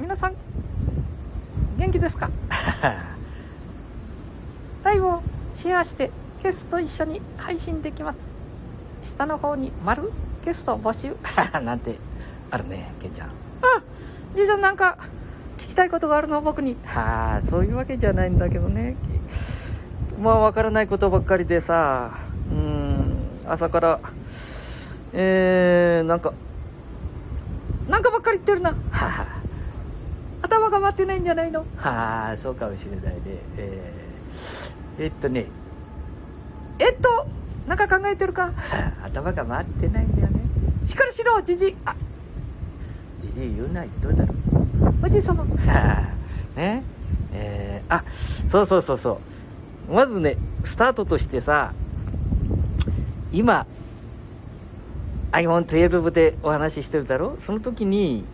皆さん元気ですか？ライブをシェアしてゲストと一緒に配信できます。下の方に丸ゲスト募集。なんてあるねケンちゃん。あじいちゃんなんか聞きたいことがあるの？僕に。はあそういうわけじゃないんだけどね。まあわからないことばっかりでさうん朝からえー、なんかなんかばっかり言ってるな。はあ頭が回ってないんじゃないの？はあそうかもしれないね。えー、えっとね。えっとなんか考えてるか？は あ頭が回ってないんだよね。しっかりしろじじいあ。じじい言うないどうだろ。うおじい様。は あね。えー、あそうそうそうそう。まずねスタートとしてさ今 iPhone12 でお話ししてるだろ？その時に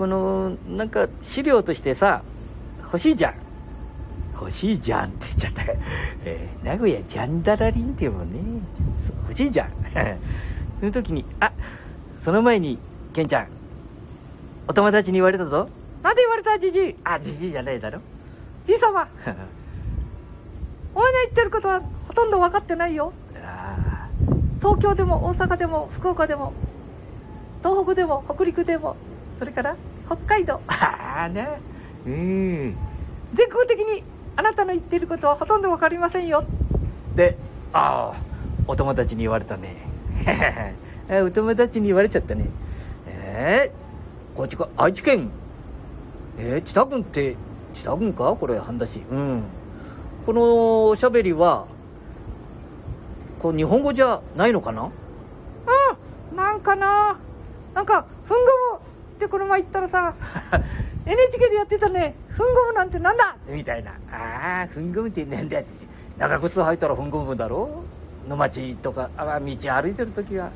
このなんか資料としてさ欲しいじゃん。欲しいじゃんって言っちゃった、えー名古屋ジャンダラリンっていうもんね欲しいじゃん。その時にあその前にケンちゃん。お友達に言われたぞ。なんで言われたじじいあじじいじゃないだろ。じい様 お前の言ってることはほとんど分かってないよ。あ東京でも大阪でも福岡でも東北でも北陸でもそれから北海道。ああね。うん。全国的にあなたの言っていることはほとんど分かりませんよ。でああお友達に言われたね。あお友達に言われちゃったね。えー、こっちか愛知県。えー、知多郡って知多郡か？これ半田市。うん。このおしゃべりはこう日本語じゃないのかな？うんなんかな。なんかフンゴムってこの前言ったらさ NHK でやってたねフンゴムなんてなんだ！みたいな。ああふんごむってなんだよって言って。長靴履いたらふんごむだろ？野町とかあ道歩いてる時は。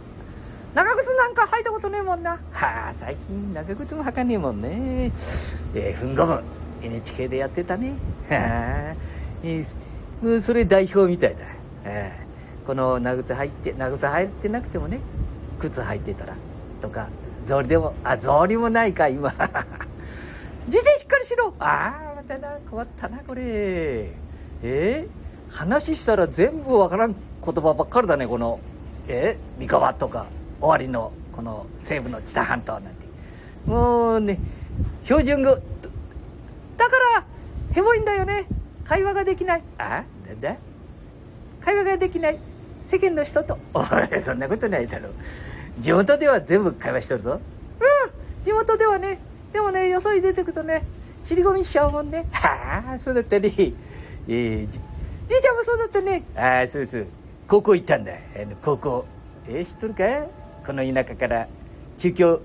長靴なんか履いたことねえもんな。はあ最近長靴も履かねえもんね。えー、ふんごむ。NHK でやってたね。はあ、えーもうそれ代表みたいだ、えーこの長靴履いて長靴履いてなくてもね靴履いてたらとか草履でもあ草履もないか今。じじいしっかりしろ。ああまたな困ったなこれ。えー、話したら全部わからん言葉ばっかりだねこのえー、三河とか終わりのこの西部の知多半島なんて。もうね標準語だからヘボいんだよね。会話ができない。あなんだ？会話ができない。世間の人と。おいそんなことないだろ。う地元では全部会話しとるぞ。うん地元ではね。でもねよそに出てくとね尻込みしちゃうもんね。は あそうだったねえー、じじいちゃんもそうだったね。ああそうそう高校行ったんだ。あの高校。えー、知っとるか？この田舎から。中京、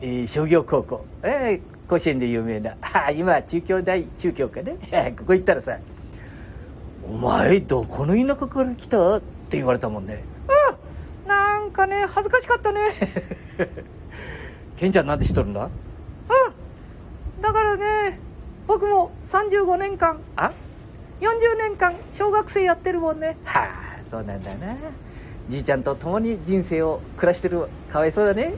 えー商業高校。えー甲子園で有名な。あー今は中京大中京かね。ここ行ったらさ「お前どこの田舎から来た?」って言われたもんね。うんなんかね恥ずかしかったね。ケンちゃんなんで知っとるんだ？うんだからね僕も35年間あ？40年間小学生やってるもんね。はあそうなんだな。じいちゃんと共に人生を暮らしてるかわいそうだね。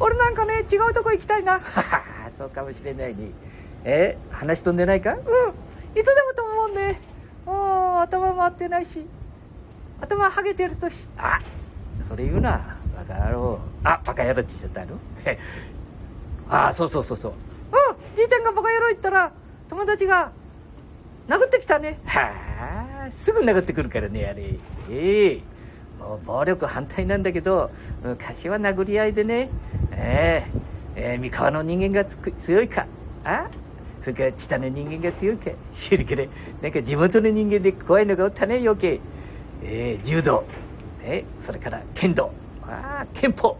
俺なんかね違うとこ行きたいな。うんははそうかもしれないね。え話飛んでないか？いつでもと思うね。もう頭回ってないし。頭ハゲてるとしあそれ言うな。バカ野郎。あバカ野郎って言っちゃったの？へ あそうそうそうそう。うんじいちゃんがバカ野郎言ったら友達が殴ってきたね。はあすぐ殴ってくるからねあれ。ええ。もう暴力反対なんだけど昔は殴り合いでね。ええ。ええ三河の人間がつく強いか。あそれから知多の人間が強いか。それからなんか地元の人間で怖いのがおったね余計。ええ柔道。えそれから剣道。あ憲法。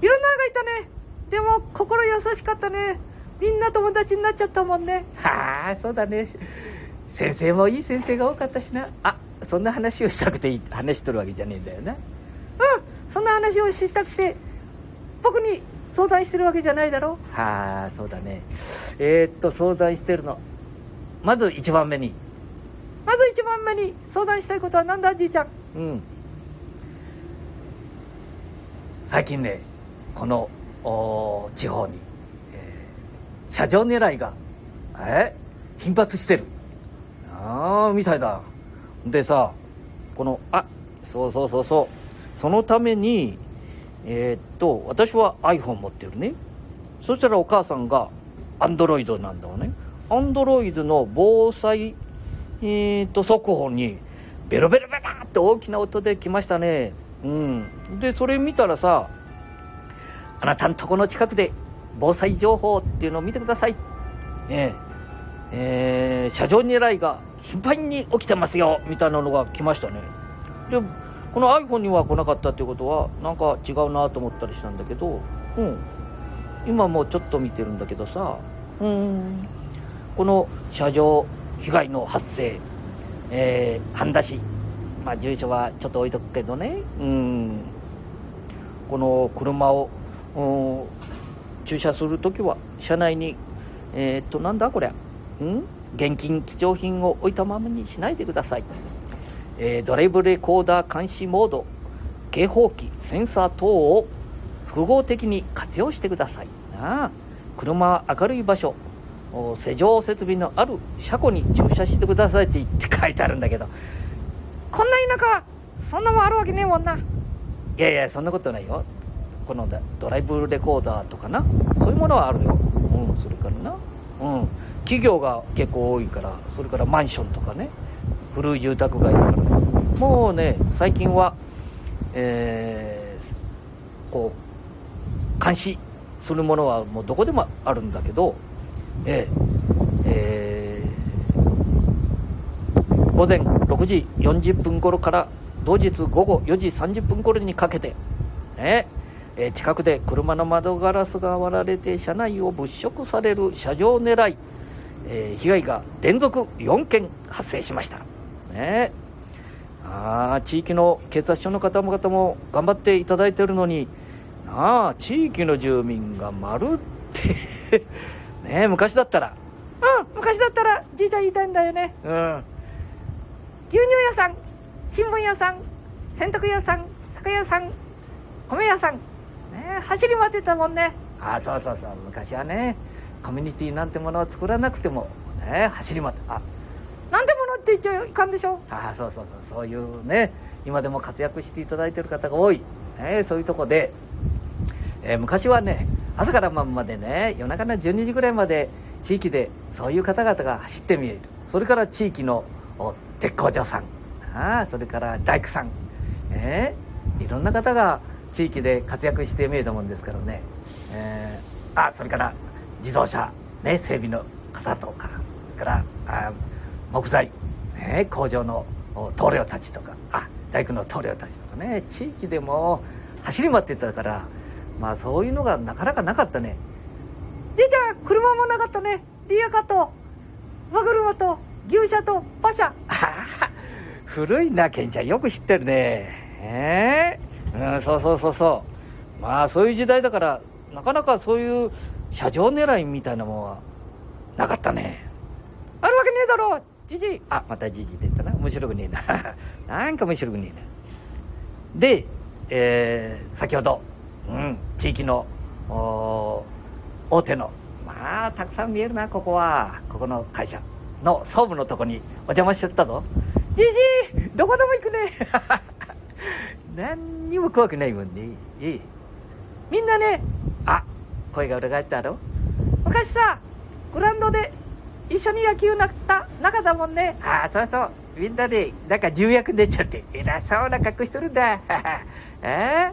いろんなのがいたね。でも心優しかったね。みんな友達になっちゃったもんね。はあそうだね。先生もいい先生が多かったしな。あそんな話をしたくていい話しとるわけじゃねえんだよな。うんそんな話を知りたくて僕に相談してるわけじゃないだろ。はあそうだね。えー、っと相談してるの。まず一番目に。まず一番目に相談したいことは何だじいちゃん。うん最近ねこの地方に、え車上狙いが、え頻発してる。ああ、みたいだ。でさ、この、あ、そうそうそうそう。そのために、えー、っと、私は iPhone 持ってるね。そしたらお母さんが Android なんだわね。Android の防災、えー、っと、速報に、ベロベロベロって大きな音で来ましたね。うん。で、それ見たらさ、あなたんとこの近くで防災情報っていうのを見てください。ねえ、えー、車上狙いが頻繁に起きてますよ、みたいなのが来ましたね。で、この iPhone には来なかったっていうことは、なんか違うなと思ったりしたんだけど、うん。今もうちょっと見てるんだけどさ、うん。この車上被害の発生、えー、半田市、まあ、住所はちょっと置いとくけどね、うん。この車を、駐車するときは、車内に、えー、っと、なんだこりゃ、うん？現金、貴重品を置いたままにしないでください。えー、ドライブレコーダー監視モード、警報器、センサー等を複合的に活用してください。なあ。車は明るい場所、施錠設備のある車庫に駐車してくださいって言って書いてあるんだけど。こんな田舎、そんなもんあるわけねえもんな。いやいや、そんなことないよ。このドライブレコーダーとかな、そういうものはあるよ。うん、それからな。うん。企業が結構多いから、それからマンションとかね。古い住宅街だから、もうね、最近は、えー、こう、監視するものはもうどこでもあるんだけど、えー、えー、午前6時40分頃から同日午後4時30分頃にかけて、ね、えー、近くで車の窓ガラスが割られて車内を物色される車上狙い、え、被害が連続4件発生しました。ねああ地域の警察署の方々も頑張っていただいてるのになあ地域の住民がまるってね昔だったら。うん昔だったらじいちゃん言いたいんだよね。うん。牛乳屋さん新聞屋さん洗濯屋さん酒屋さん米屋さん。ね走り回ってたもんね。ああそうそうそう。昔はねコミュニティなんてものを作らなくてもね走り回ってあ。なんでものって言っちゃいかんでしょ？ああそうそうそう。そういうね今でも活躍していただいてる方が多い、ね、そういうとこで、えー、昔はね朝から晩までね夜中の12時ぐらいまで地域でそういう方々が走って見える。それから地域の鉄工所さん。あそれから大工さん、えー、いろんな方が地域で活躍して見えたもんですからね、えー、あそれから自動車、ね、整備の方とか。それからあ木材、ね、工場の棟梁たちとか。あ大工の棟梁たちとかね。地域でも走り回ってたからまあそういうのがなかなかなかったね。じいちゃん車もなかったね。リアカーと和車と牛車と馬車。古いなケンちゃん。よく知ってるね。ええー、うんそうそうそうそう。まあそういう時代だからなかなかそういう車上狙いみたいなもんはなかったね。あるわけねえだろじじ。いあまたじじいって言ったな。面白くねえな。なんか面白くねえな。で、えー、先ほど、うん、地域の大手の。まあたくさん見えるなここは。ここの会社の総務のとこにお邪魔しちゃったぞ。じじいどこでも行くね。何にも怖くないもんね。ええみんなねあ声が裏返ったろ昔さグラウンドで一緒に野球なった仲だもんね。ああそうそう。みんなでなんか重役出ちゃって偉そうな格好しとるんだ。え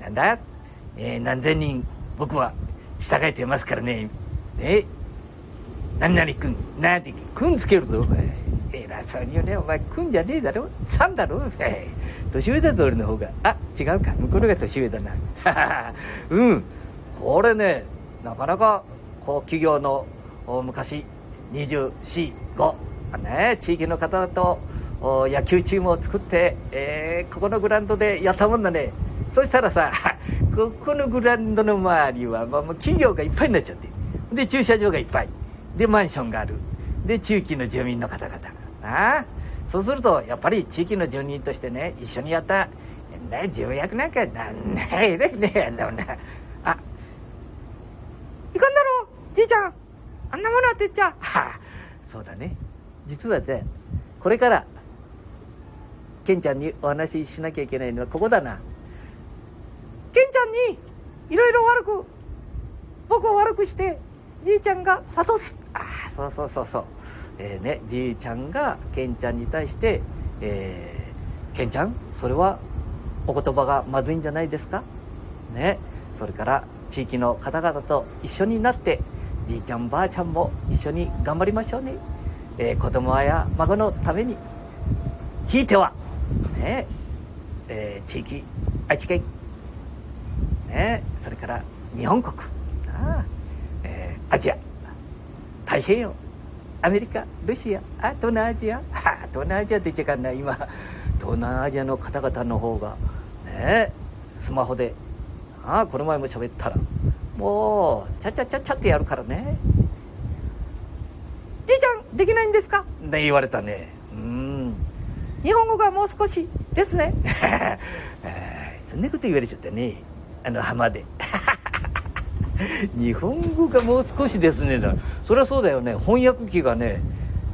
ー、なんだ、えー、何千人僕は従えてますからね。ね何々君なんて君つけるぞ。お前偉そうによね。お前君じゃねえだろ。さんだろ。年上だぞ俺の方が。あ違うか。向こうのが年上だな。うん。これねなかなかこう企業の昔24、5、ね、地域の方と野球チームを作って、えー、ここのグラウンドでやったもんだね。そしたらさ、ここのグラウンドの周りは、まあ、もう企業がいっぱいになっちゃって。で、駐車場がいっぱい。で、マンションがある。で、地域の住民の方々が。なそうすると、やっぱり地域の住人としてね、一緒にやった、ね、重役なんかなんないでね、あんなもんな。あ、いかんだろ？じいちゃんあ。んなものはてっちゃ。はあ、そうだね。実はさ、これから、ケンちゃんにお話ししなきゃいけないのはここだな。ケンちゃんに、いろいろ悪く、僕を悪くして、じいちゃんが諭す。ああ、そうそうそうそう。えー、ね、じいちゃんがケンちゃんに対して、えー、ケンちゃん、それはお言葉がまずいんじゃないですか？ね。それから地域の方々と一緒になって、じいちゃんばあちゃんも一緒に頑張りましょうね。えー、子供や孫のために、ひいては、ね、えー、地域、愛知県、ね、それから日本国、あえー、アジア、太平洋、アメリカ、ロシア、あ東南アジア、はあ、東南アジアって言っちゃいかんない、今、東南アジアの方々の方が、ね、スマホで、ああ、この前も喋ったら、もう、ちゃちゃちゃちゃってやるからね。じいちゃん、できないんですか？ね、言われたね。うん。日本語がもう少しですね。えーそんなこと言われちゃったね。あの浜で。日本語がもう少しですね。そりゃそうだよね。翻訳機がね、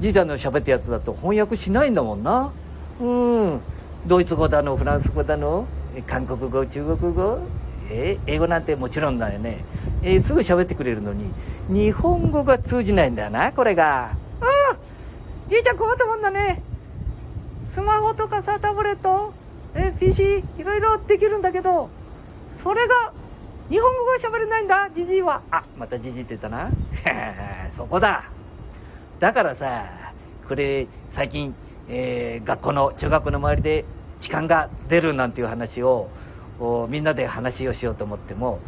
じいちゃんの喋ったやつだと翻訳しないんだもんな。うん。ドイツ語だの、フランス語だの、韓国語、中国語、えー英語なんてもちろんだよね。えーすぐ喋ってくれるのに、日本語が通じないんだよな、これがうん。じいちゃん困ったもんだね。スマホとかさ、タブレット、え、PC、いろいろできるんだけど、それが、日本語が喋れないんだ、じじいは。あ、またじじって言ったな。そこだ。だからさ、これ、最近、えー学校の、中学校の周りで痴漢が出るなんていう話を、みんなで話をしようと思っても、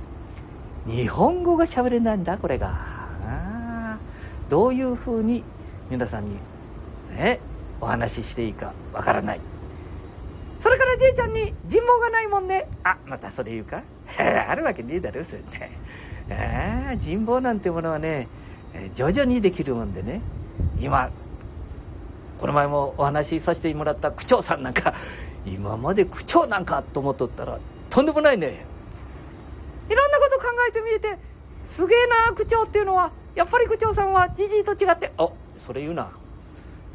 日本語が喋れないんだ、これが。どういうふうに皆さんに、ね、お話ししていいかわからない。それからじいちゃんに人望がないもんね。あ、またそれ言うか？あるわけねえだろ、それって。ああ、人望なんてものはね、えー徐々にできるもんでね。今、この前もお話しさせてもらった区長さんなんか、今まで区長なんかと思っとったら、とんでもないね。いろんなこと考えてみれて、すげえな、区長っていうのは、やっぱり区長さんはじじいと違って、あ、それ言うな。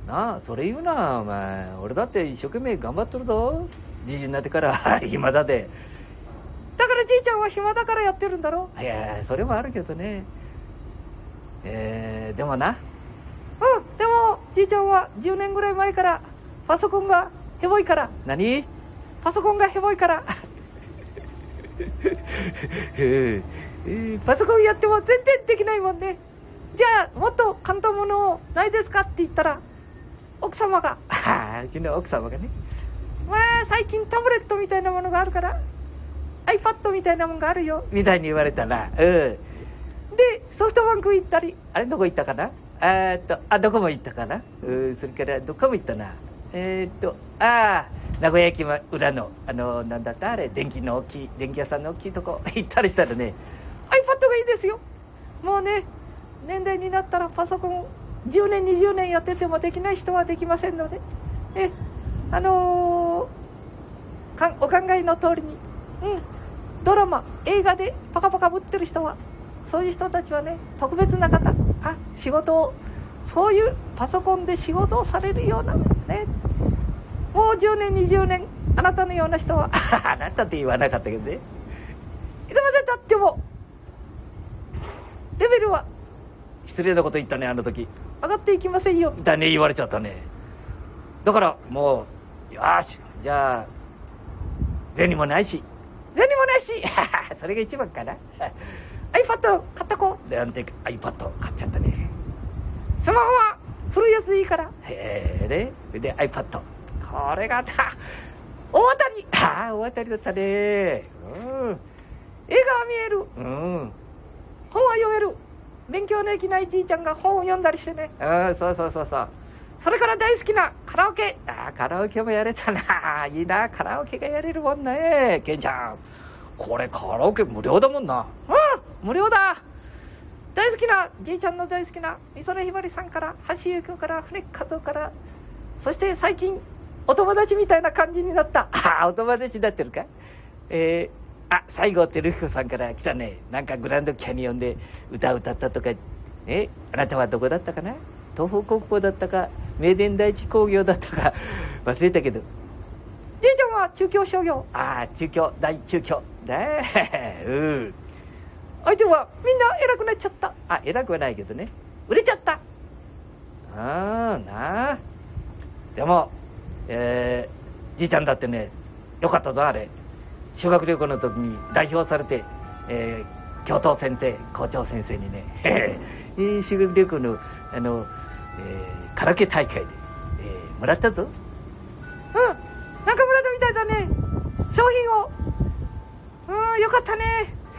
なあ、それ言うな、お前。俺だって一生懸命頑張っとるぞ。じじになってから、暇だで。だからじいちゃんは暇だからやってるんだろいや、それもあるけどね。えー、でもな、うん、でも、じいちゃんは10年ぐらい前から、パソコンがヘボいから、何？パソコンがヘボいから、え ーパソコンやっても全然できないもんね。じゃあ、もっと簡単ものないですか？って言ったら、奥様が、ああ、うちの奥様がね。まあ、最近タブレットみたいなものがあるから、iPad みたいなものがあるよ。みたいに言われたな。うん。で、ソフトバンク行ったり、あれどこ行ったかな？えーっと、あ、どこも行ったかな？うん、それからどこも行ったな。えーっと、ああ、名古屋駅ま裏の、あの、なんだった？あれ、電気の大きい、電気屋さんの大きいとこ行ったりしたらね、iPad がいいですよ。もうね、年代になったらパソコン10年、20年やっててもできない人はできませんので、え、あのーかお考えの通りに、うん、ドラマ、映画でパカパカぶってる人は、そういう人たちはね、特別な方、あ、仕事を、そういうパソコンで仕事をされるような、ね、もう10年、20年、あなたのような人は、あなたって言わなかったけどね。いつまでたっても、レベルは。失礼なこと言ったね、あの時。上がっていきませんよ。だね、言われちゃったね。だから、もう、よーし、じゃあ、銭もないし、銭もないし、それが一番かな。iPad 買った子、で、なんて iPad 買っちゃったね。スマホは古いやつでいいから、へえね。で、iPad。これが、た大当たり ああ、大当たりだったね。うん。映画は見える、うん。本は読める、勉強のできないじいちゃんが本を読んだりしてね。うん、そうそうそうそう。それから大好きなカラオケ。ああ、カラオケもやれたな。いいな、カラオケがやれるもんね。ケンちゃん。これカラオケ無料だもんな。うん、無料だ。大好きな、じいちゃんの大好きな、みそねひばりさんから、橋ゆきから、船木和夫から、そして最近、お友達みたいな感じになった。ああ、お友達になってるか？えー、あ、西郷輝彦さんから来たね。なんかグランドキャニオンで歌歌ったとか。えあなたはどこだったかな？東北高校だったか？名電第一工業だったか？忘れたけど。じいちゃんは中京商業。ああ中京大中京。だ うん。相手はみんな偉くなっちゃった。あ偉くはないけどね。売れちゃった。ああなあ。でもえー、じいちゃんだってねよかったぞあれ修学旅行の時に代表されて、えー、教頭先生校長先生にね、えー、修学旅行のあの、えー、カラオケ大会で、えー、もらったぞ。うん中村田みたいだね。商品を。うんよかったね。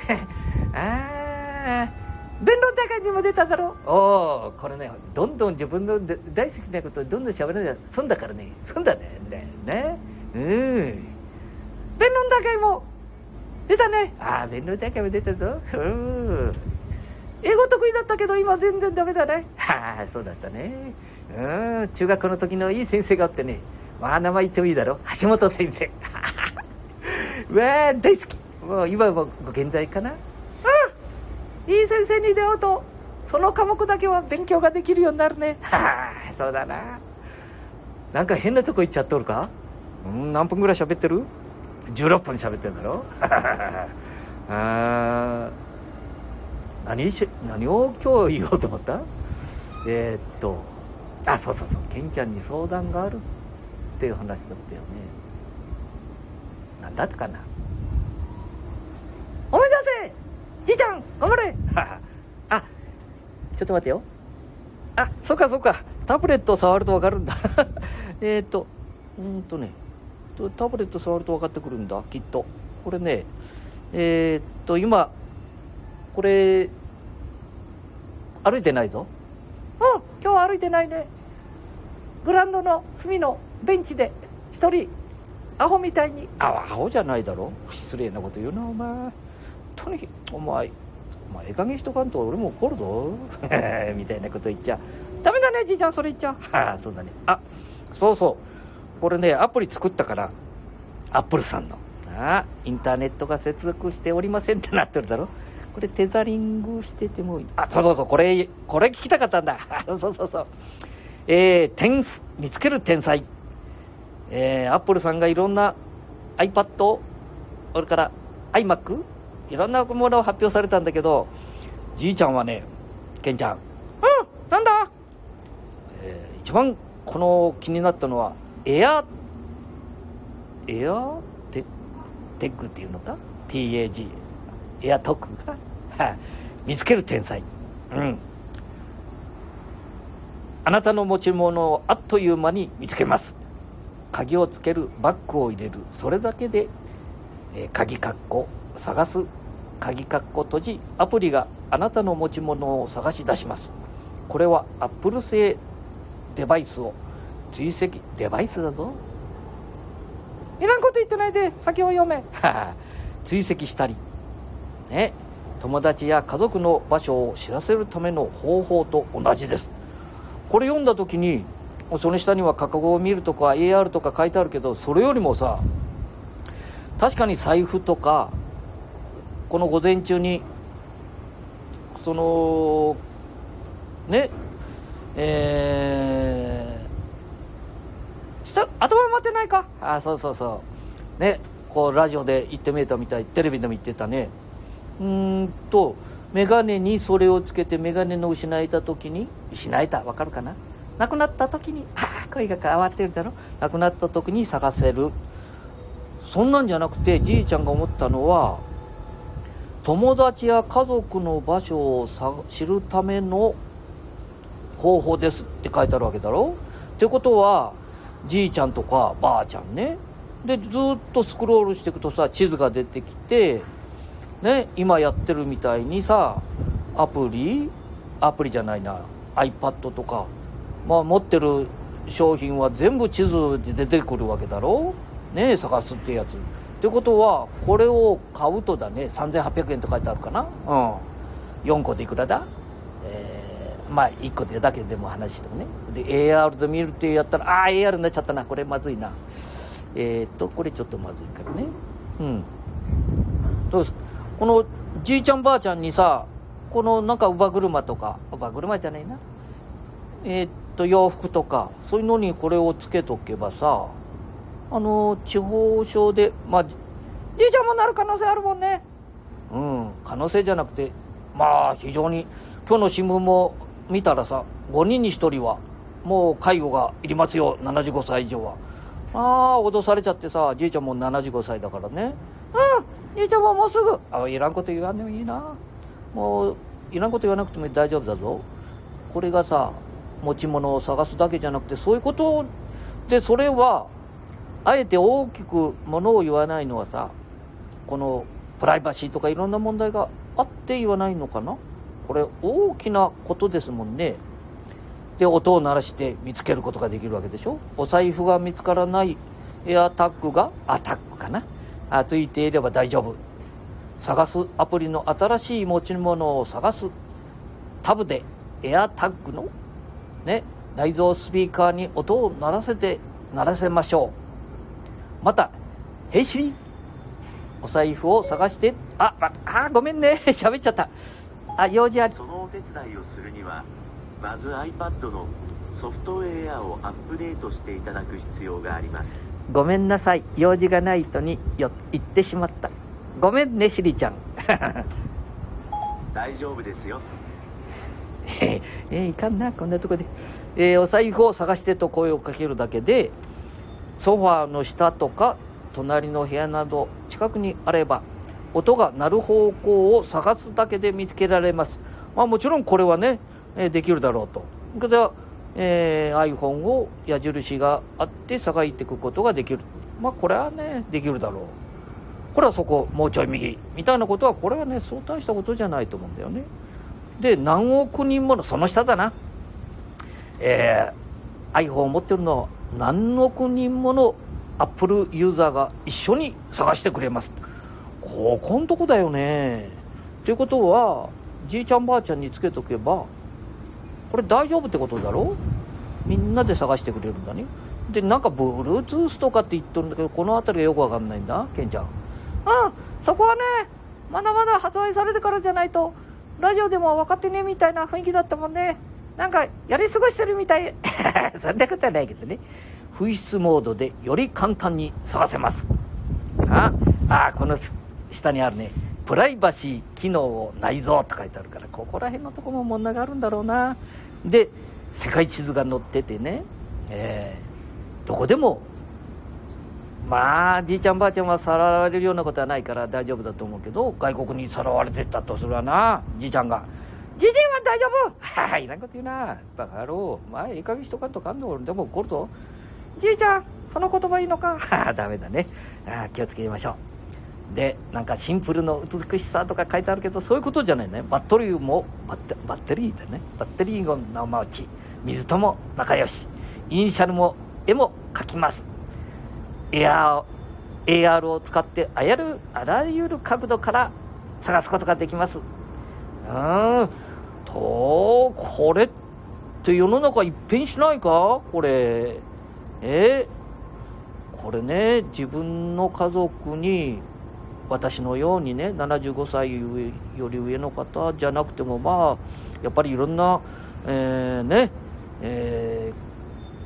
ああ弁論大会にも出ただろ。おおこれねどんどん自分の大好きなことをどんどん喋らない損だからね。損だね。だよね。うん弁論大会も出たね。ああ弁論大会も出たぞ。うん。英語得意だったけど今全然ダメだね。はあそうだったね。うん。中学校の時のいい先生があってね。まあ名前言ってもいいだろ。橋本先生。うわあ大好き。もう今もご健在かな。うん。いい先生に出会うとその科目だけは勉強ができるようになるね。は あそうだな。なんか変なとこ行っちゃっとるか？うん。何分ぐらい喋ってる？16分喋ってんだろ？あ何し何を今日言おうと思った？えー、っとあそうそうそうケンちゃんに相談があるっていう話だったよね。何だったかな？思い出せじいちゃん頑張れ！あちょっと待ってよ。あそっかそっか。タブレット触ると分かるんだ。えっとうんとね。タブレット触ると分かってくるんだきっと。これねえー、っと今これ歩いてないぞ。うん今日歩いてないね。グランドの隅のベンチで一人アホみたいに。あアホじゃないだろ。失礼なこと言うなお前。とにかくお前お前ええ加減しとかんと俺も怒るぞ。みたいなこと言っちゃダメだねじいちゃんそれ言っちゃああ そうだね。あそうそう。これねアプリ作ったからアップルさんの。あインターネットが接続しておりませんってなってるだろ。これテザリングしててもいい。あそうそうそうこれこれ聞きたかったんだ。そうそうそうえー、天見つける天才。えー、アップルさんがいろんな iPad それから iMac いろんなものを発表されたんだけどじいちゃんはねケンちゃんうんなんだ、えー、一番この気になったのはエアエアテテッグっていうのか？TAG エアトックが見つける天才。うん。あなたの持ち物をあっという間に見つけます。鍵をつけるバッグを入れる。それだけで、えー、鍵カッコ探す。鍵カッコ閉じアプリがあなたの持ち物を探し出します。これはアップル製デバイスを追跡デバイスだぞ。いらんこと言ってないで先を読め。追跡したり。ね。友達や家族の場所を知らせるための方法と同じです。これ読んだ時にその下には過去を見るとか AR とか書いてあるけどそれよりもさ確かに財布とかこの午前中にそのね。えー、下頭待ってないか？あそうそうそう。ねこうラジオで言ってみたみたい。テレビでも言ってたね。うんと眼鏡にそれをつけて眼鏡の失えた時に失えた？わかるかな？亡くなった時にああ声が変わってるだろ？亡くなった時に探せる。そんなんじゃなくてじいちゃんが思ったのは友達や家族の場所を知るための方法ですって書いてあるわけだろ？ってことはじいちゃんとかばあちゃんね。でずっとスクロールしていくとさ地図が出てきてね今やってるみたいにさアプリ？アプリじゃないな。iPad とか。まあ持ってる商品は全部地図で出てくるわけだろ？ね探すってやつ。ってことはこれを買うとだね。3800円って書いてあるかな？うん。4個でいくらだ、まあ1個でだけでも話してもね。で AR で見るってやったらああ AR になっちゃったな。これまずいな。えー、っとこれちょっとまずいからね。うん。どうですこのじいちゃんばあちゃんにさこのなんか乳母車とか乳母車じゃないな。えーっと洋服とかそういうのにこれをつけとけばさあの地方症でまあじいちゃんもなる可能性あるもんね。うん。可能性じゃなくてまあ非常に今日の新聞も見たらさ5人に1人はもう介護がいりますよ75歳以上は。ああ脅されちゃってさじいちゃんも75歳だからね。うんじいちゃんももうすぐ。あいらんこと言わんでもいいな。もういらんこと言わなくても大丈夫だぞ。これがさ持ち物を探すだけじゃなくてそういうことでそれはあえて大きくものを言わないのはさこのプライバシーとかいろんな問題があって言わないのかな。これ大きなことですもんね。で音を鳴らして見つけることができるわけでしょ。お財布が見つからないエアタッグがアタックかな。あついていれば大丈夫。探すアプリの新しい持ち物を探す。タブでエアタッグのね内蔵スピーカーに音を鳴らせて鳴らせましょう。また「ヘイシリお財布を探してああごめんね。喋っちゃった。あ用事あり。そのお手伝いをするにはまず iPad のソフトウェアをアップデートしていただく必要があります。ごめんなさい。用事がないとによ言ってしまった。ごめんねシリちゃん。大丈夫ですよ。えー、いかんな。こんなとこで、えーお財布を探してと声をかけるだけでソファーの下とか隣の部屋など近くにあれば音が鳴る方向を探すだけで見つけられます。まあもちろんこれはね、えーできるだろうと。それでは、えー iPhone を矢印があって探っていくことができる。まあこれはねできるだろう。これはそこもうちょい右。みたいなことはこれはねそう大したことじゃないと思うんだよね。で何億人ものその下だな。えー iPhone を持ってるのは何億人もの Apple ユーザーが一緒に探してくれます。ここんとこだよね。ということはじいちゃんばあちゃんにつけとけばこれ大丈夫ってことだろ？みんなで探してくれるんだね。でなんか Bluetooth とかって言っとるんだけどこの辺りがよくわかんないんだ。ケンちゃんうんそこはねまだまだ発売されてからじゃないとラジオでも分かってねみたいな雰囲気だったもんね。なんかやり過ごしてるみたい。そんなことはないけどね。紛失モードでより簡単に探せます。ああこの下にあるねプライバシー機能を内蔵って書いてあるからここら辺のとこも問題があるんだろうな。で世界地図が載っててねえーどこでもまあじいちゃんばあちゃんはさらわれるようなことはないから大丈夫だと思うけど外国にさらわれてったとするわなじいちゃんが。じじいは大丈夫。ははいらんこと言うな。バカ野郎。まあいい加減しとかんとかんの。俺でも怒るぞ。じいちゃんその言葉いいのか。は あダメだね。ああ気をつけましょう。でなんかシンプルの美しさとか書いてあるけどそういうことじゃないね。バッテリーもバッテバッテリーだね。バッテリーの生打ち。水とも仲良し。イニシャルも絵も描きます。エアー AR を使ってあやるあらゆる角度から探すことができます。うん。とこれって世の中一変しないか？これ。え？これね自分の家族に私のようにね75歳より上の方じゃなくてもまあやっぱりいろんな、えーねえー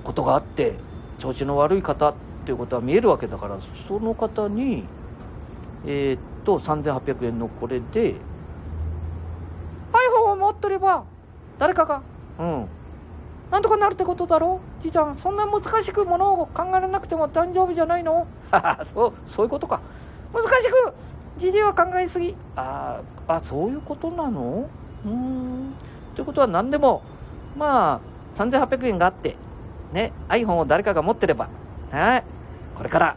ことがあって調子の悪い方っていうことは見えるわけだからその方にえーっと3800円のこれで iPhone を持っとれば誰かがうん。なんとかなるってことだろじいちゃんそんな難しくものを考えなくても大丈夫じゃないの？そうそういうことか。難しくじじいは考えすぎ。あーあそういうことなの？うーん。ということは何でもまあ3800円があってね iPhone を誰かが持ってればはい。これから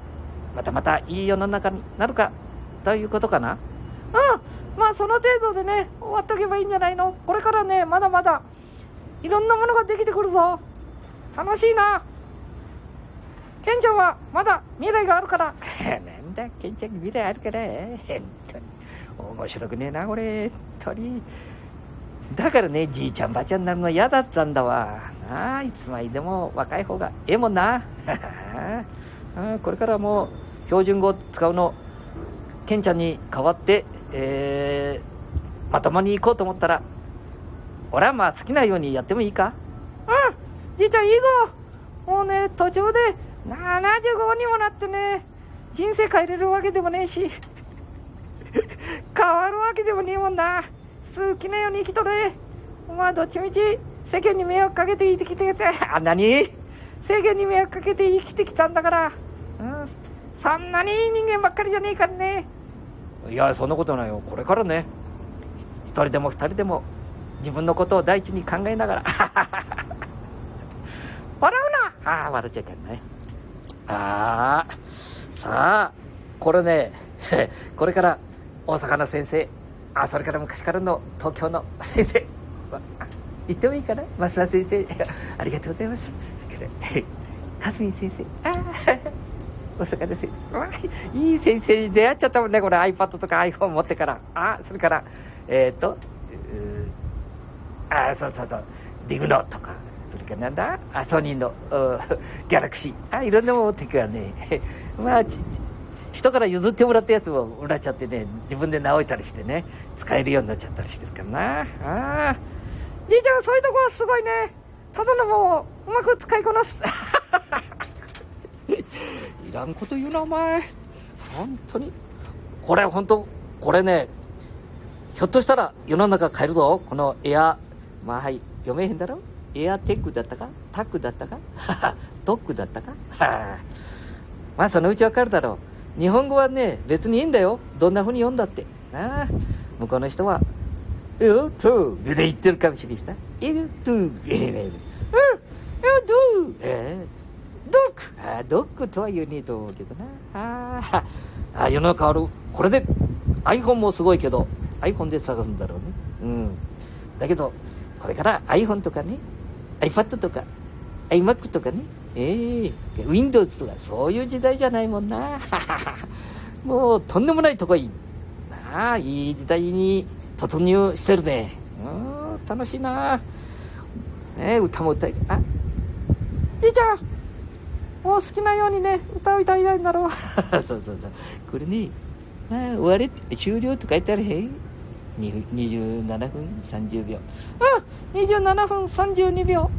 またまたいい世の中になるかということかな？うん。まあその程度でね終わっとけばいいんじゃないの？これからねまだまだいろんなものができてくるぞ。楽しいな。ケンちゃんはまだ未来があるから。なんだ。ケンちゃんに未来あるから本当に面白くねえなこれ本当にだからねじいちゃんばあちゃんになるの嫌だったんだわなあいつまでも若い方がええもんなこれからもう標準語使うのケンちゃんに代わって、えーまともに行こうと思ったら俺はまあ好きなようにやってもいいかうんじいちゃんいいぞもうね途中で75にもなってね人生変えれるわけでもねえし変わるわけでもねえもんな。好きなように生きとれお前どっちみち世間に迷惑かけて生きてきて。あ何世間に迷惑かけて生きてきたんだから、うん、そんなにいい人間ばっかりじゃねえからね。いやそんなことないよ。これからね。一人でも二人でも自分のことを第一に考えながら。笑うな。ああ笑っちゃいけないああさあこれね これから大阪の先生あそれから昔からの東京の先生言ってもいいかな？増田先生 ありがとうございます。かすみ先生ああ大阪の先生いい先生に出会っちゃったもんねこれ iPad とか iPhone 持ってから。あそれからえっ、とうあそうそうそうディグノとか。それからなんだ？あソニーのう ギャラクシー。あいろんなもの持っていくわね。まあ人から譲ってもらったやつをもらっちゃってね自分で直いたりしてね使えるようになっちゃったりしてるからな。ああじいちゃんそういうとこはすごいね。ただのもううまく使いこなす。いらんこと言うなお前。本当に。これ本当これねひょっとしたら世の中変えるぞ。このエアまあはい読めへんだろ。エアテックだったか？タックだったか？ドックだったか？まあそのうちわかるだろう。日本語はね別にいいんだよ。どんな風に読んだって。なあ向こうの人は「うよと」で言ってるかもしれんした「いると」ええねうん「どええ？ドック？あドックとは言えねえと思うけどな。ああ世の中ある。これで iPhone もすごいけど iPhone で探すんだろうね。うん。だけどこれから iPhone とかね iPad とか iMac とかね。ええ。Windows とかそういう時代じゃないもんな。もうとんでもないとこいい。なあいい時代に突入してるね。うん楽しいな。ね歌も歌えるあじいちゃんもう好きなようにね歌を歌いたいんだろう。そうそうそう。これね、まあ、終われ終了と書いてあるへん。27分30秒。うん27分32秒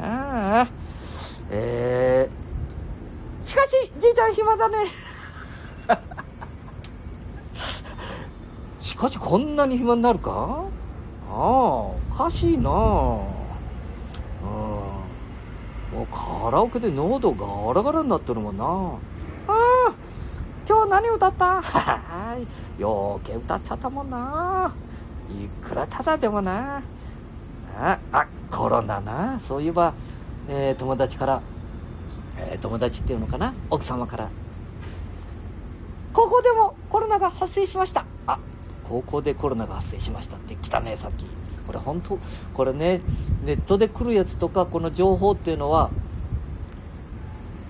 ああ、えしかしじいちゃん暇だね、しかしこんなに暇になるか？ああ、おかしいなうん。もうカラオケで喉ガラガラになってるもんな。今日何歌った？はい、ようけ歌っちゃったもんな。いくらただでもな。あ、あコロナな。そういえば、えー友達から、えー友達っていうのかな？奥様から、ここでもコロナが発生しましたあ、高校でコロナが発生しましたって来たね、さっき。これ本当、これね、ネットで来るやつとか、この情報っていうのは、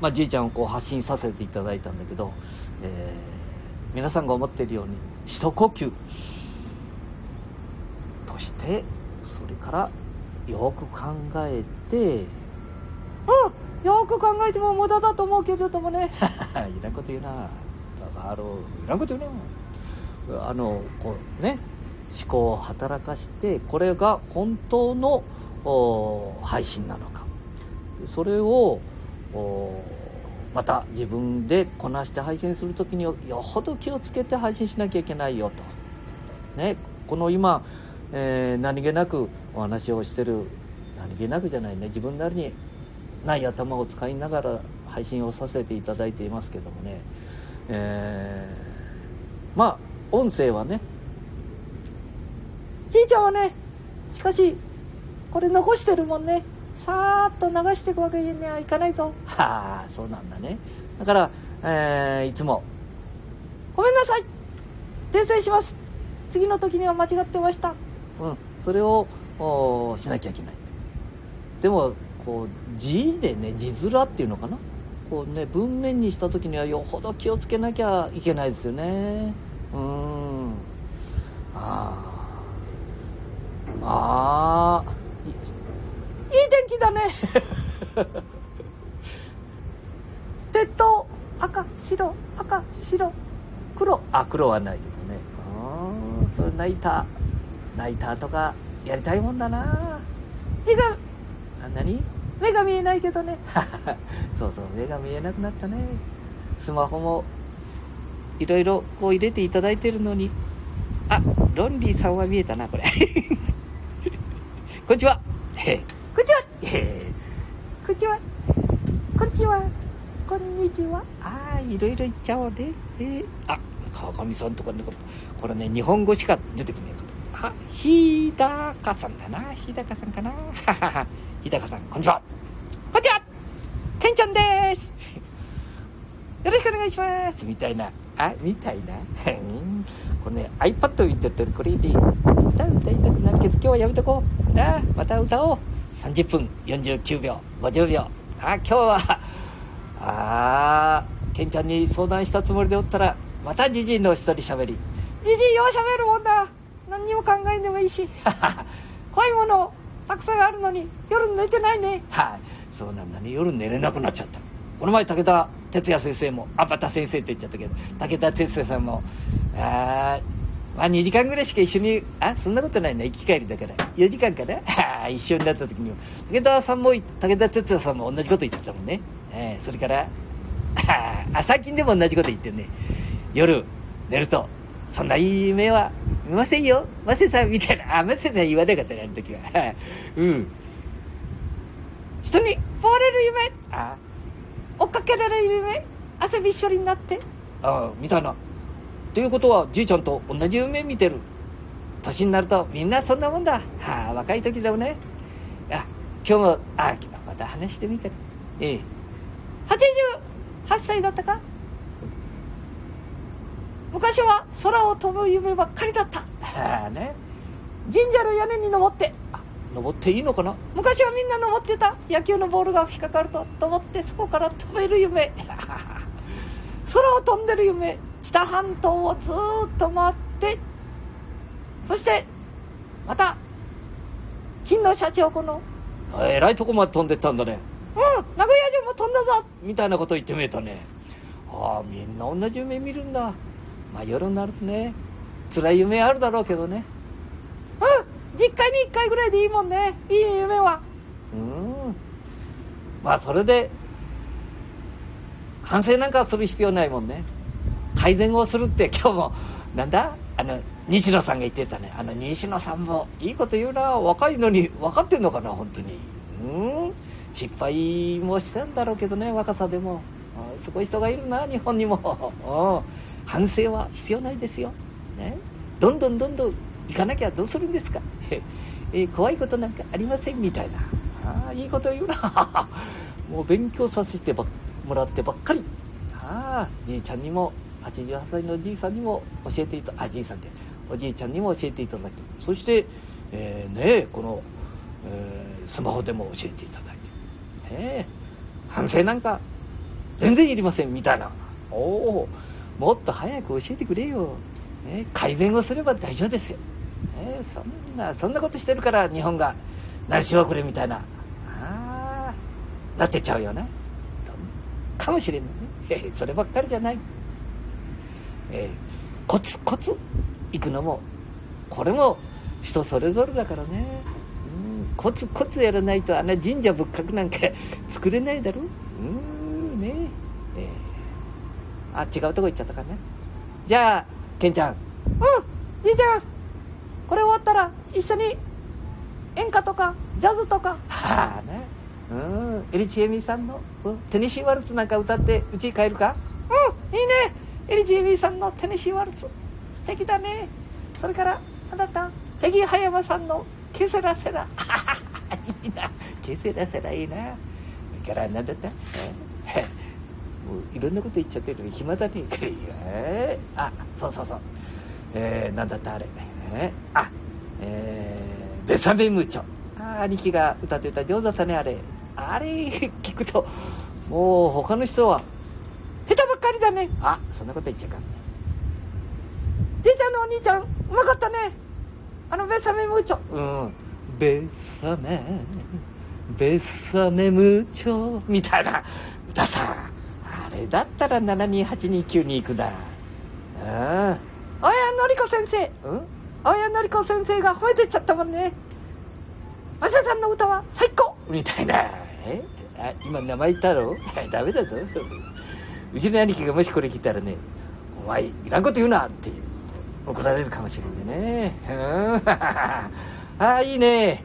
まあ、じいちゃんをこう発信させていただいたんだけど、えー皆さんが思っているように、一呼吸として、それから、よく考えて、うんよく考えても無駄だと思うけれどもね いらんこと言うな。だから、あの、いらんこと言うな。あの、こうね、思考を働かして、これが本当のお配信なのか。それを、おまた自分でこなして配信するときによほど気をつけて配信しなきゃいけないよと。ね、この今、えー何気なくお話をしてる、何気なくじゃないね、自分なりにない頭を使いながら配信をさせていただいていますけどもね、えーまあ音声はねじいちゃんはねしかしこれ残してるもんねさーっと流していくわけにはいかないぞ。はあそうなんだね。だから、えーいつもごめんなさい。訂正します。次の時には間違ってました。うん、それをしなきゃいけない。でもこう字でね字面っていうのかな。こうね文面にした時にはよほど気をつけなきゃいけないですよね。うん。ああまあ天気だね。鉄塔。赤白。赤白。黒。あ黒はないけどね。ああそれナイター。ナイターとかやりたいもんだな。違う。あ何？目が見えないけどね。そうそう目が見えなくなったね。スマホもいろいろこう入れていただいてるのに。あロンリーさんは見えたなこれ。こんにちはへこんにちは。えこんにちは。こんにちは。こんにちはああいろいろ言っちゃおうね。えーあ川上さんとかねこれね日本語しか出てくんないから。あ日高さんだな。日高さんかな。ははは。日高さんこんにちは。こんにちは。けんちゃんです。よろしくお願いします。みたいな。あみたいな。これね iPad 見てるとこれで歌歌いたくなるけど今日はやめとこう。なあまた歌おう。30分49秒50秒あ今日はあーケンちゃんに相談したつもりでおったらまたじじいの一人喋り。じじいようしゃべるもんだ。何にも考えんでもいいし。怖いものたくさんあるのに夜寝てないね。はい。そうなんだね。夜寝れなくなっちゃった。この前武田哲也先生もあまた先生って言っちゃったけど武田哲也さんもあーまあ2時間ぐらいしか一緒にあそんなことないな行き帰りだから。4時間かな？あ一緒になった時にも。武田さんも武田哲也さんも同じこと言ってたもんね、えーそれからああ最近でも同じこと言ってね。夜寝るとそんないい夢は見ませんよ。マセさんみたいな。あマセさん言わなかったねあの時は。うん。人に追われる夢？あ追っかけられる夢？汗びっしょりになって？ああみたいな。ということはじいちゃんと同じ夢見てる。年になるとみんなそんなもんだ。はあ若い時でもね。あ今日もあまた話してみたらえ。え88歳だったか？昔は空を飛ぶ夢ばっかりだった。はあね。神社の屋根に登って。登っていいのかな？昔はみんな登ってた。野球のボールが引っかかると登ってそこから飛べる夢。空を飛んでる夢。知多半島をずーっと回ってそしてまた金のシャチホコのえらいとこまで飛んでったんだね。うん名古屋城も飛んだぞ。みたいなこと言ってみえたね。ああみんな同じ夢見るんだ。まあ夜になるとね辛い夢あるだろうけどね。うん実家に1回ぐらいでいいもんね。いい夢は。うん。まあそれで反省なんかする必要ないもんね改善をするって今日もなんだ？あの西野さんが言ってたね。あの西野さんもいいこと言うな。若いのに分かってんのかな本当に。うん？失敗もしたんだろうけどね若さでも。すごい人がいるな日本にも。反省は必要ないですよ、ね、どんどんどんどん行かなきゃどうするんですか？え怖いことなんかありませんみたいな。ああいいこと言うな。もう勉強させてばもらってばっかり。ああじいちゃんにも88歳のおじいさんにも教えていたあじいさんっておじいちゃんにも教えていただきそして、えーねこの、えースマホでも教えていただいて、ねえ、反省なんか全然いりませんみたいな。おおもっと早く教えてくれよ、ね、改善をすれば大丈夫ですよ、ね、そんなそんなことしてるから日本が成し遅れみたいな。ああなってちゃうよね。かもしれんね。へへそればっかりじゃない、えーコツコツ。行くのもこれも人それぞれだからね、うん、コツコツやらないとあんな神社仏閣なんか 作れないだろ。うん。ね。えーあ違うとこ行っちゃったかなじゃあケンちゃん。うん。じいちゃん。これ終わったら一緒に演歌とかジャズとか。はあね。うん。エリチエミさんのうん。テネシーワルツなんか歌ってうち帰るか？うん。いいね。LGB さんのテネシーワルツ素敵だね。それからあなたペギー葉山さんのケセラセラ。いいな。ケセラセラいいな。それから何だったもういろんなこと言っちゃってるの暇だね。えーあそうそうそう。えー、何だったあれ。えーあえー、ベサメムーチョ。あ兄貴が歌ってた。上手だったねあれ。あれ聞くともう他の人はだねあそんなこと言っちゃうかんじいちゃんのお兄ちゃんうまかったねあのベサメムーチョうん。ベサメ、ベサメムチョみたいな歌った。あれだったら728292行くだ。うん。あやのりこ先生うん？青谷のり子先生が褒めてっちゃったもんねマシャさんの歌は最高みたいな。え？あ今名前言ったろ？ダメだぞ。うちの兄貴がもしこれ聞いたらね、お前いらんこと言うなっていう怒られるかもしれんでね。うん。ああ、いいね。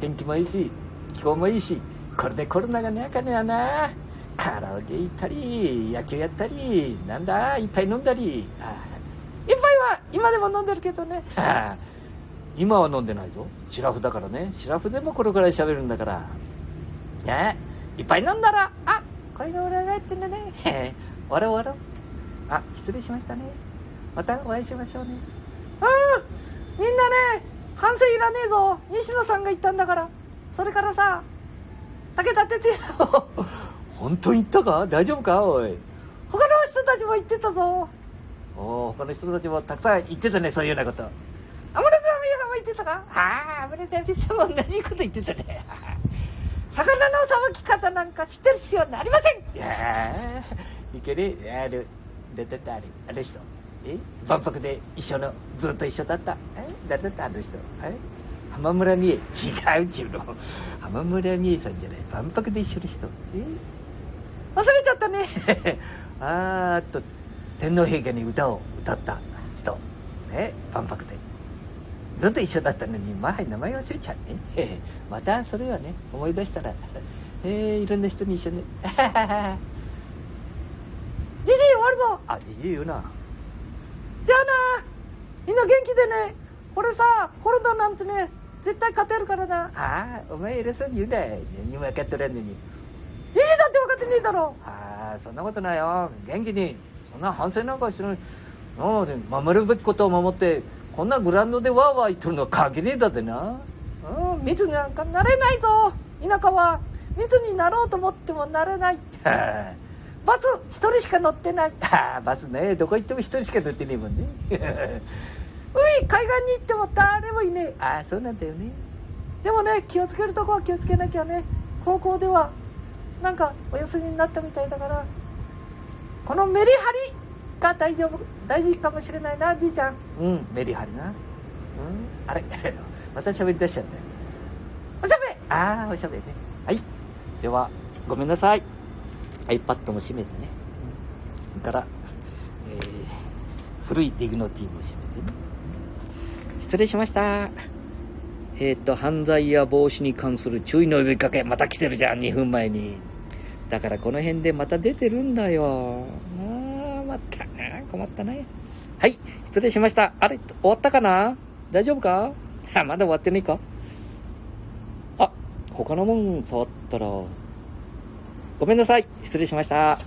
天気もいいし、気候もいいし、これでコロナがねあかねやな。カラオケ行ったり、野球やったり、なんだ、いっぱい飲んだり。ああいっぱいは今でも飲んでるけどね今は飲んでないぞ。シラフだからね。シラフでもこれくらい喋るんだから。ねいっぱい飲んだら、あ、声が裏返ってんだね。へへ、わらわら。あ、失礼しましたね。またお会いしましょうね。うんみんなね反省いらねえぞ西野さんが言ったんだからそれからさ武田鉄矢さん 本当に言ったか？大丈夫か？おい。他の人たちも言ってたぞおお他の人たちもたくさん言ってたね、そういうようなこと。安室奈美恵さんも言ってたか？ああ、危ねえ、さんも同じこと言ってたね。魚のさばき方なんか知ってる必要ありません。いやーいけねえある。だだったあれあの人。え？万博で一緒のずっと一緒だった。え？誰だった？あの人。え？浜村美恵。違うっちゅうの。浜村美恵さんじゃない。万博で一緒の人。忘れちゃったね。え あーあと天皇陛下に歌を歌った人。ね？万博でずっと一緒だったのにまあ名前忘れちゃうね。え えまたそれはね思い出したら えー、いろんな人に一緒にじじい終わるぞ。あじじい言うな。じゃあなみんな元気でね。これさコロナなんてね絶対勝てるからな。ああお前偉そうに言うな。何も分かっとらんのに。じじいだって分かってねえだろ。ああそんなことないよ。元気に。そんな反省なんかしない。なので守るべきことを守ってこんなグラウンドでワーワー言っとるのは限りだってな。うん密なんかなれないぞ。田舎は密になろうと思ってもなれない。バス一人しか乗ってない。バスねどこ行っても一人しか乗ってねえもんね。海海岸に行っても誰もいねえ。ああそうなんだよね。でもね気をつけるとこは気をつけなきゃね。高校ではなんかお休みになったみたいだからこのメリハリが大丈夫？大事かもしれないなじいちゃん。うんメリハリな。うん？あれ？また喋り出しちゃったよ。おしゃべああおしゃべりね。はい。ではごめんなさい。iPad も閉めてね。それから、えー古いディグノティも閉めてね。失礼しました。えっ、と犯罪や防止に関する注意の呼びかけまた来てるじゃん2分前に。だからこの辺でまた出てるんだよ。ああまた。な困ったねはい失礼しましたあれ終わったかな？大丈夫か？まだ終わってないか？あ、他のもん触ったら、ごめんなさい。失礼しました。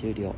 終了。